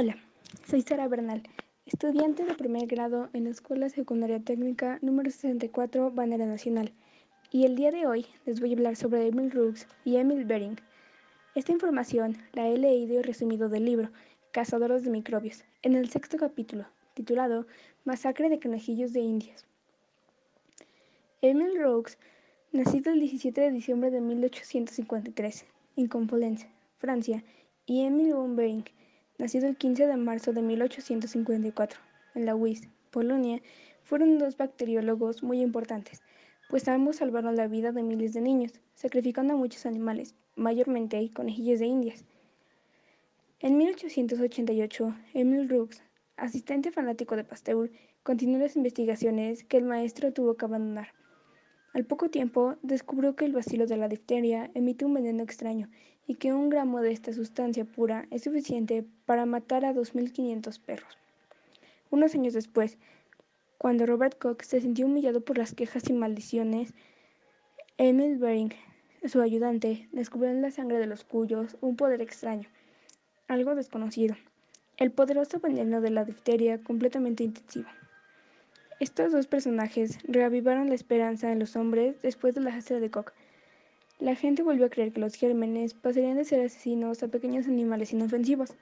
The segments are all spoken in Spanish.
Hola, soy Sara Bernal, estudiante de primer grado en la Escuela Secundaria Técnica número 64, Bandera Nacional, y el día de hoy les voy a hablar sobre Emil Rooks y Emil Bering. Esta información la he leído y resumido del libro Cazadores de Microbios, en el sexto capítulo, titulado Masacre de Conejillos de Indias. Emil Rooks, nacido el 17 de diciembre de 1853 en Conflans, Francia, y Emil von Bering, nacido el 15 de marzo de 1854 en la Wies, Polonia, fueron dos bacteriólogos muy importantes, pues ambos salvaron la vida de miles de niños, sacrificando a muchos animales, mayormente conejillos de indias. En 1888, Emil Rooks, asistente fanático de Pasteur, continuó las investigaciones que el maestro tuvo que abandonar. Al poco tiempo, descubrió que el bacilo de la difteria emite un veneno extraño y que un gramo de esta sustancia pura es suficiente para matar a 2.500 perros. Unos años después, cuando Robert Koch se sintió humillado por las quejas y maldiciones, Emil Bering, su ayudante, descubrió en la sangre de los cuyos un poder extraño, algo desconocido, el poderoso veneno de la difteria completamente intensivo. Estos dos personajes reavivaron la esperanza en los hombres después de la hastra de Koch, la gente volvió a creer que los gérmenes pasarían de ser asesinos a pequeños animales inofensivos.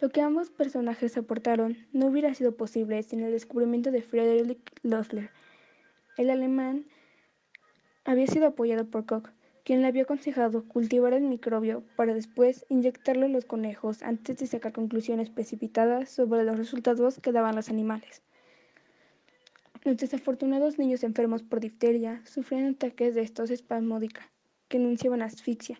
Lo que ambos personajes aportaron no hubiera sido posible sin el descubrimiento de Friedrich Loeffler. El alemán había sido apoyado por Koch, quien le había aconsejado cultivar el microbio para después inyectarlo a los conejos antes de sacar conclusiones precipitadas sobre los resultados que daban los animales. Los desafortunados niños enfermos por difteria sufrían ataques de estos espasmódica, que anunciaban asfixia.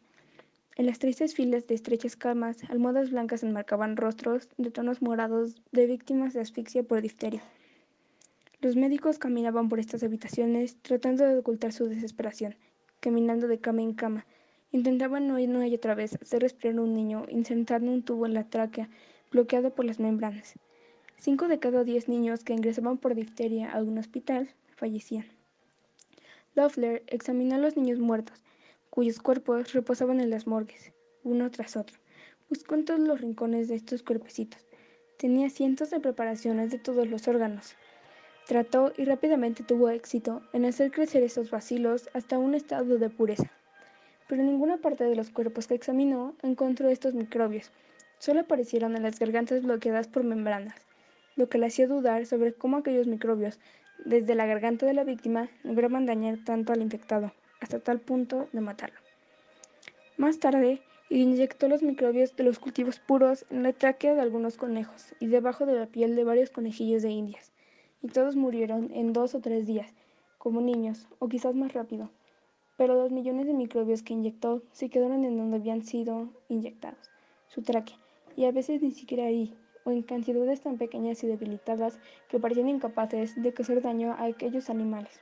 En las tristes filas de estrechas camas, almohadas blancas enmarcaban rostros de tonos morados de víctimas de asfixia por difteria. Los médicos caminaban por estas habitaciones tratando de ocultar su desesperación, caminando de cama en cama. Intentaban no una y otra vez hacer respirar a un niño insertando un tubo en la tráquea, bloqueado por las membranas. Cinco de cada diez niños que ingresaban por difteria a un hospital fallecían. Loeffler examinó a los niños muertos, cuyos cuerpos reposaban en las morgues, uno tras otro. Buscó en todos los rincones de estos cuerpecitos. Tenía cientos de preparaciones de todos los órganos. Trató y rápidamente tuvo éxito en hacer crecer esos vacilos hasta un estado de pureza. Pero en ninguna parte de los cuerpos que examinó encontró estos microbios. Solo aparecieron en las gargantas bloqueadas por membranas lo que le hacía dudar sobre cómo aquellos microbios, desde la garganta de la víctima, lograban dañar tanto al infectado, hasta tal punto de matarlo. Más tarde, inyectó los microbios de los cultivos puros en la tráquea de algunos conejos y debajo de la piel de varios conejillos de indias, y todos murieron en dos o tres días, como niños, o quizás más rápido. Pero los millones de microbios que inyectó se quedaron en donde habían sido inyectados, su tráquea, y a veces ni siquiera ahí, o en cantidades tan pequeñas y debilitadas que parecían incapaces de causar daño a aquellos animales.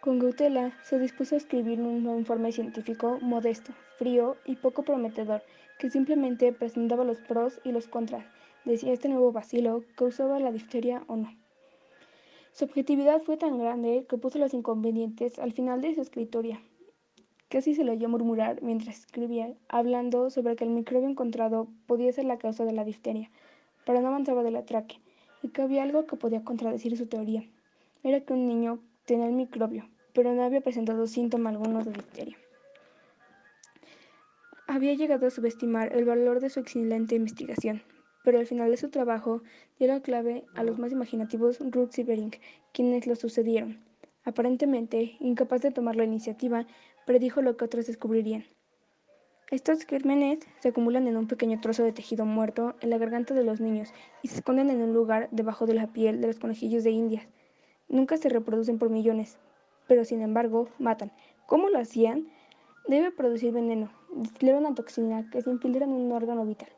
Con Gautela se dispuso a escribir un informe científico modesto, frío y poco prometedor, que simplemente presentaba los pros y los contras de si este nuevo vacilo causaba la difteria o no. Su objetividad fue tan grande que puso los inconvenientes al final de su escritoria, Casi se le oyó murmurar mientras escribía, hablando sobre que el microbio encontrado podía ser la causa de la difteria, pero no avanzaba del atraque, y que había algo que podía contradecir su teoría. Era que un niño tenía el microbio, pero no había presentado síntoma alguno de difteria. Había llegado a subestimar el valor de su excelente investigación, pero al final de su trabajo la clave a los más imaginativos Rooks y Bering, quienes lo sucedieron. Aparentemente, incapaz de tomar la iniciativa, predijo lo que otros descubrirían. Estos gérmenes se acumulan en un pequeño trozo de tejido muerto en la garganta de los niños y se esconden en un lugar debajo de la piel de los conejillos de India. Nunca se reproducen por millones, pero sin embargo matan. ¿Cómo lo hacían? Debe producir veneno, destilar una toxina que se infiltra en un órgano vital.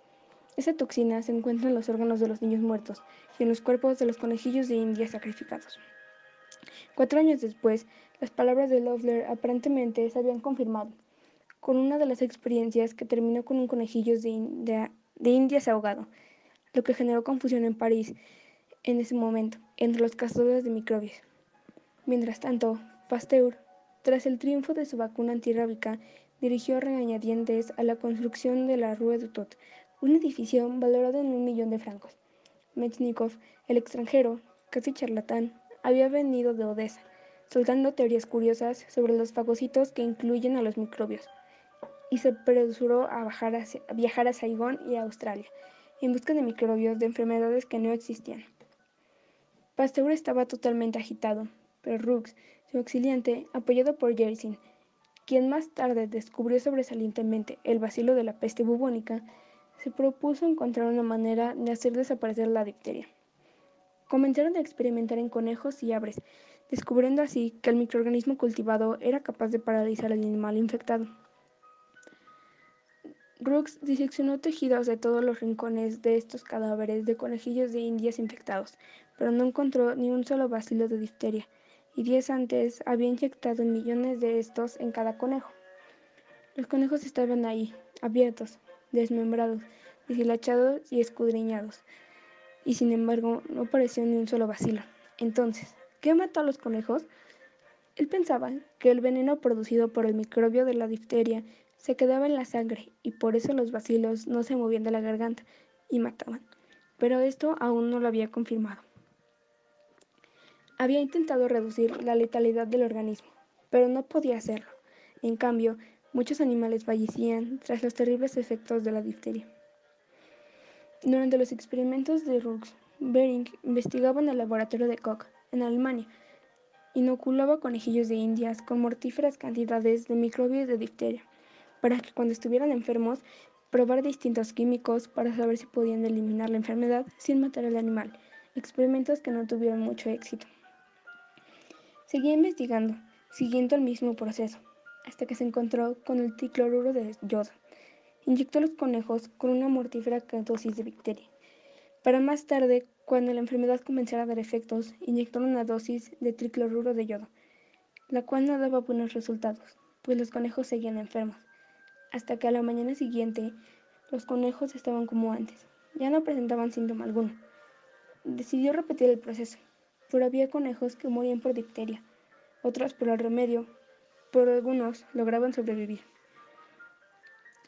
Esa toxina se encuentra en los órganos de los niños muertos y en los cuerpos de los conejillos de India sacrificados. Cuatro años después, las palabras de Loeffler aparentemente se habían confirmado, con una de las experiencias que terminó con un conejillo de, indias ahogado, lo que generó confusión en París en ese momento entre los cazadores de microbios. Mientras tanto, Pasteur, tras el triunfo de su vacuna antirrábica, dirigió regañadientes a la construcción de la Rue du Tot, un edificio valorado en un millón de francos. Metchnikov, el extranjero, casi charlatán, había venido de Odessa, soltando teorías curiosas sobre los fagocitos que incluyen a los microbios, y se apresuró a, viajar a Saigón y a Australia, en busca de microbios de enfermedades que no existían. Pasteur estaba totalmente agitado, pero Rooks, su auxiliante, apoyado por Yersin, quien más tarde descubrió sobresalientemente el vacilo de la peste bubónica, se propuso encontrar una manera de hacer desaparecer la difteria. Comenzaron a experimentar en conejos y aves, descubriendo así que el microorganismo cultivado era capaz de paralizar al animal infectado. Brooks diseccionó tejidos de todos los rincones de estos cadáveres de conejillos de indias infectados, pero no encontró ni un solo bacilo de difteria, y días antes había inyectado millones de estos en cada conejo. Los conejos estaban ahí, abiertos, desmembrados, deshilachados y escudriñados, y sin embargo no apareció ni un solo vacilo. Entonces, ¿qué mató a los conejos? Él pensaba que el veneno producido por el microbio de la difteria se quedaba en la sangre y por eso los vacilos no se movían de la garganta y mataban. Pero esto aún no lo había confirmado. Había intentado reducir la letalidad del organismo, pero no podía hacerlo. En cambio, Muchos animales fallecían tras los terribles efectos de la difteria. Durante los experimentos de Rux, Bering investigaba en el laboratorio de Koch, en Alemania. Inoculaba conejillos de indias con mortíferas cantidades de microbios de difteria, para que cuando estuvieran enfermos, probar distintos químicos para saber si podían eliminar la enfermedad sin matar al animal, experimentos que no tuvieron mucho éxito. Seguía investigando, siguiendo el mismo proceso, hasta que se encontró con el tricloruro de yodo. Inyectó a los conejos con una mortífera dosis de bacteria. Para más tarde, cuando la enfermedad comenzara a dar efectos, inyectó una dosis de tricloruro de yodo, la cual no daba buenos resultados, pues los conejos seguían enfermos. Hasta que a la mañana siguiente, los conejos estaban como antes, ya no presentaban síntoma alguno. Decidió repetir el proceso, pero había conejos que morían por difteria, otros por el remedio pero algunos lograban sobrevivir.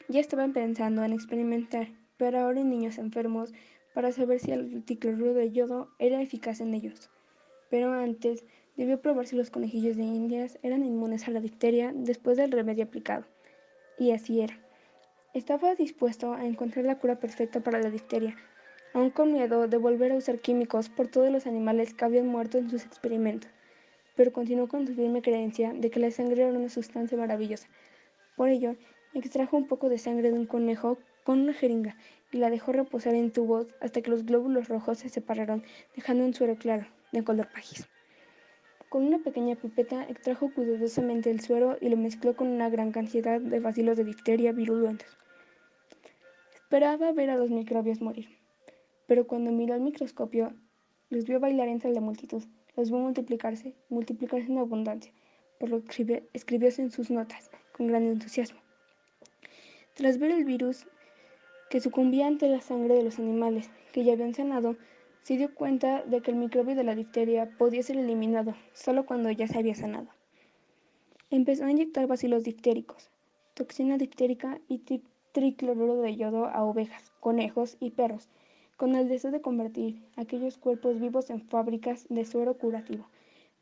Ya estaban pensando en experimentar, pero ahora en niños enfermos, para saber si el tricloruro de yodo era eficaz en ellos. Pero antes debió probar si los conejillos de indias eran inmunes a la difteria después del remedio aplicado. Y así era. Estaba dispuesto a encontrar la cura perfecta para la difteria, aun con miedo de volver a usar químicos por todos los animales que habían muerto en sus experimentos pero continuó con su firme creencia de que la sangre era una sustancia maravillosa. Por ello, extrajo un poco de sangre de un conejo con una jeringa y la dejó reposar en tubos hasta que los glóbulos rojos se separaron, dejando un suero claro, de color pajizo. Con una pequeña pipeta extrajo cuidadosamente el suero y lo mezcló con una gran cantidad de vacilos de difteria virulentos. Esperaba ver a los microbios morir, pero cuando miró al microscopio, los vio bailar entre la multitud los vio multiplicarse, multiplicarse en abundancia, por lo que escribió en sus notas, con gran entusiasmo. Tras ver el virus que sucumbía ante la sangre de los animales que ya habían sanado, se dio cuenta de que el microbio de la difteria podía ser eliminado solo cuando ya se había sanado. Empezó a inyectar bacilos diftéricos, toxina diftérica y tricloruro de yodo a ovejas, conejos y perros, con el deseo de convertir aquellos cuerpos vivos en fábricas de suero curativo,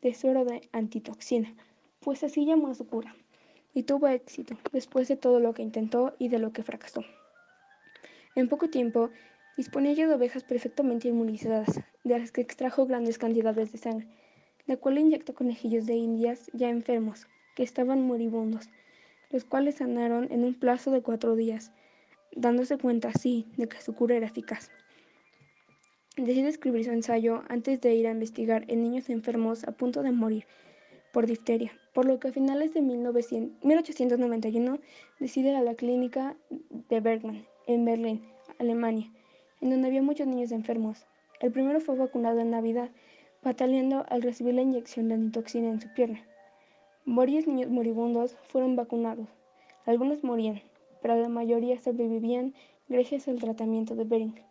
de suero de antitoxina, pues así llamó a su cura. Y tuvo éxito, después de todo lo que intentó y de lo que fracasó. En poco tiempo, disponía ya de ovejas perfectamente inmunizadas, de las que extrajo grandes cantidades de sangre, la cual inyectó conejillos de indias ya enfermos, que estaban moribundos, los cuales sanaron en un plazo de cuatro días, dándose cuenta así de que su cura era eficaz. Decide escribir su ensayo antes de ir a investigar en niños enfermos a punto de morir por difteria, por lo que a finales de 1891 decide ir a la clínica de Bergman, en Berlín, Alemania, en donde había muchos niños enfermos. El primero fue vacunado en Navidad, bataleando al recibir la inyección de antitoxina en su pierna. Varios niños moribundos fueron vacunados. Algunos morían, pero la mayoría sobrevivían gracias al tratamiento de Bering,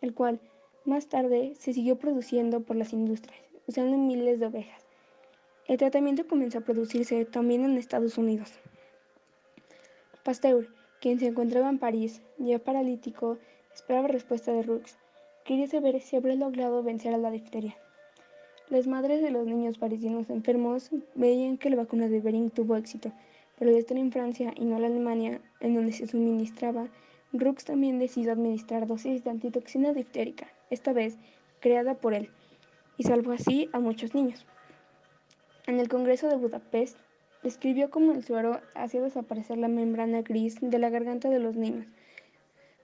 el cual más tarde se siguió produciendo por las industrias, usando miles de ovejas. El tratamiento comenzó a producirse también en Estados Unidos. Pasteur, quien se encontraba en París, ya paralítico, esperaba respuesta de Roux. Quería saber si habría logrado vencer a la difteria. Las madres de los niños parisinos enfermos veían que la vacuna de Bering tuvo éxito, pero al estar en Francia y no en Alemania, en donde se suministraba, Roux también decidió administrar dosis de antitoxina diftérica, esta vez creada por él, y salvó así a muchos niños. En el Congreso de Budapest, describió cómo el suero hacía desaparecer la membrana gris de la garganta de los niños,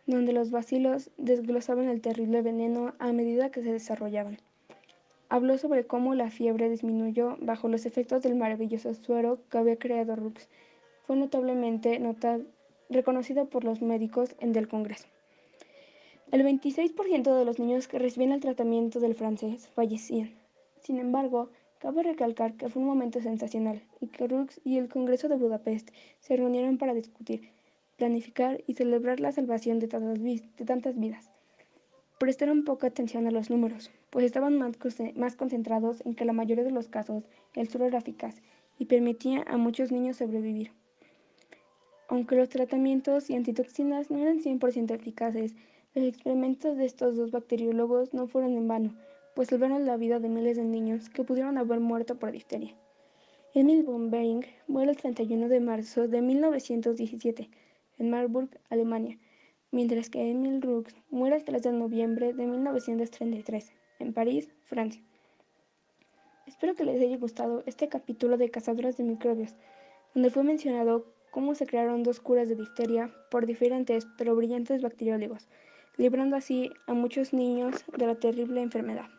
donde los bacilos desglosaban el terrible veneno a medida que se desarrollaban. Habló sobre cómo la fiebre disminuyó bajo los efectos del maravilloso suero que había creado Rux. Fue notablemente reconocido por los médicos en del Congreso. El 26% de los niños que recibían el tratamiento del francés fallecían. Sin embargo, cabe recalcar que fue un momento sensacional y que Rux y el Congreso de Budapest se reunieron para discutir, planificar y celebrar la salvación de tantas vidas. Prestaron poca atención a los números, pues estaban más concentrados en que la mayoría de los casos el suero era eficaz y permitía a muchos niños sobrevivir. Aunque los tratamientos y antitoxinas no eran 100% eficaces, los experimentos de estos dos bacteriólogos no fueron en vano, pues salvaron la vida de miles de niños que pudieron haber muerto por difteria. Emil von Behring muere el 31 de marzo de 1917 en Marburg, Alemania, mientras que Emil Roux muere el 3 de noviembre de 1933 en París, Francia. Espero que les haya gustado este capítulo de Cazadoras de Microbios, donde fue mencionado cómo se crearon dos curas de difteria por diferentes pero brillantes bacteriólogos, librando así a muchos niños de la terrible enfermedad.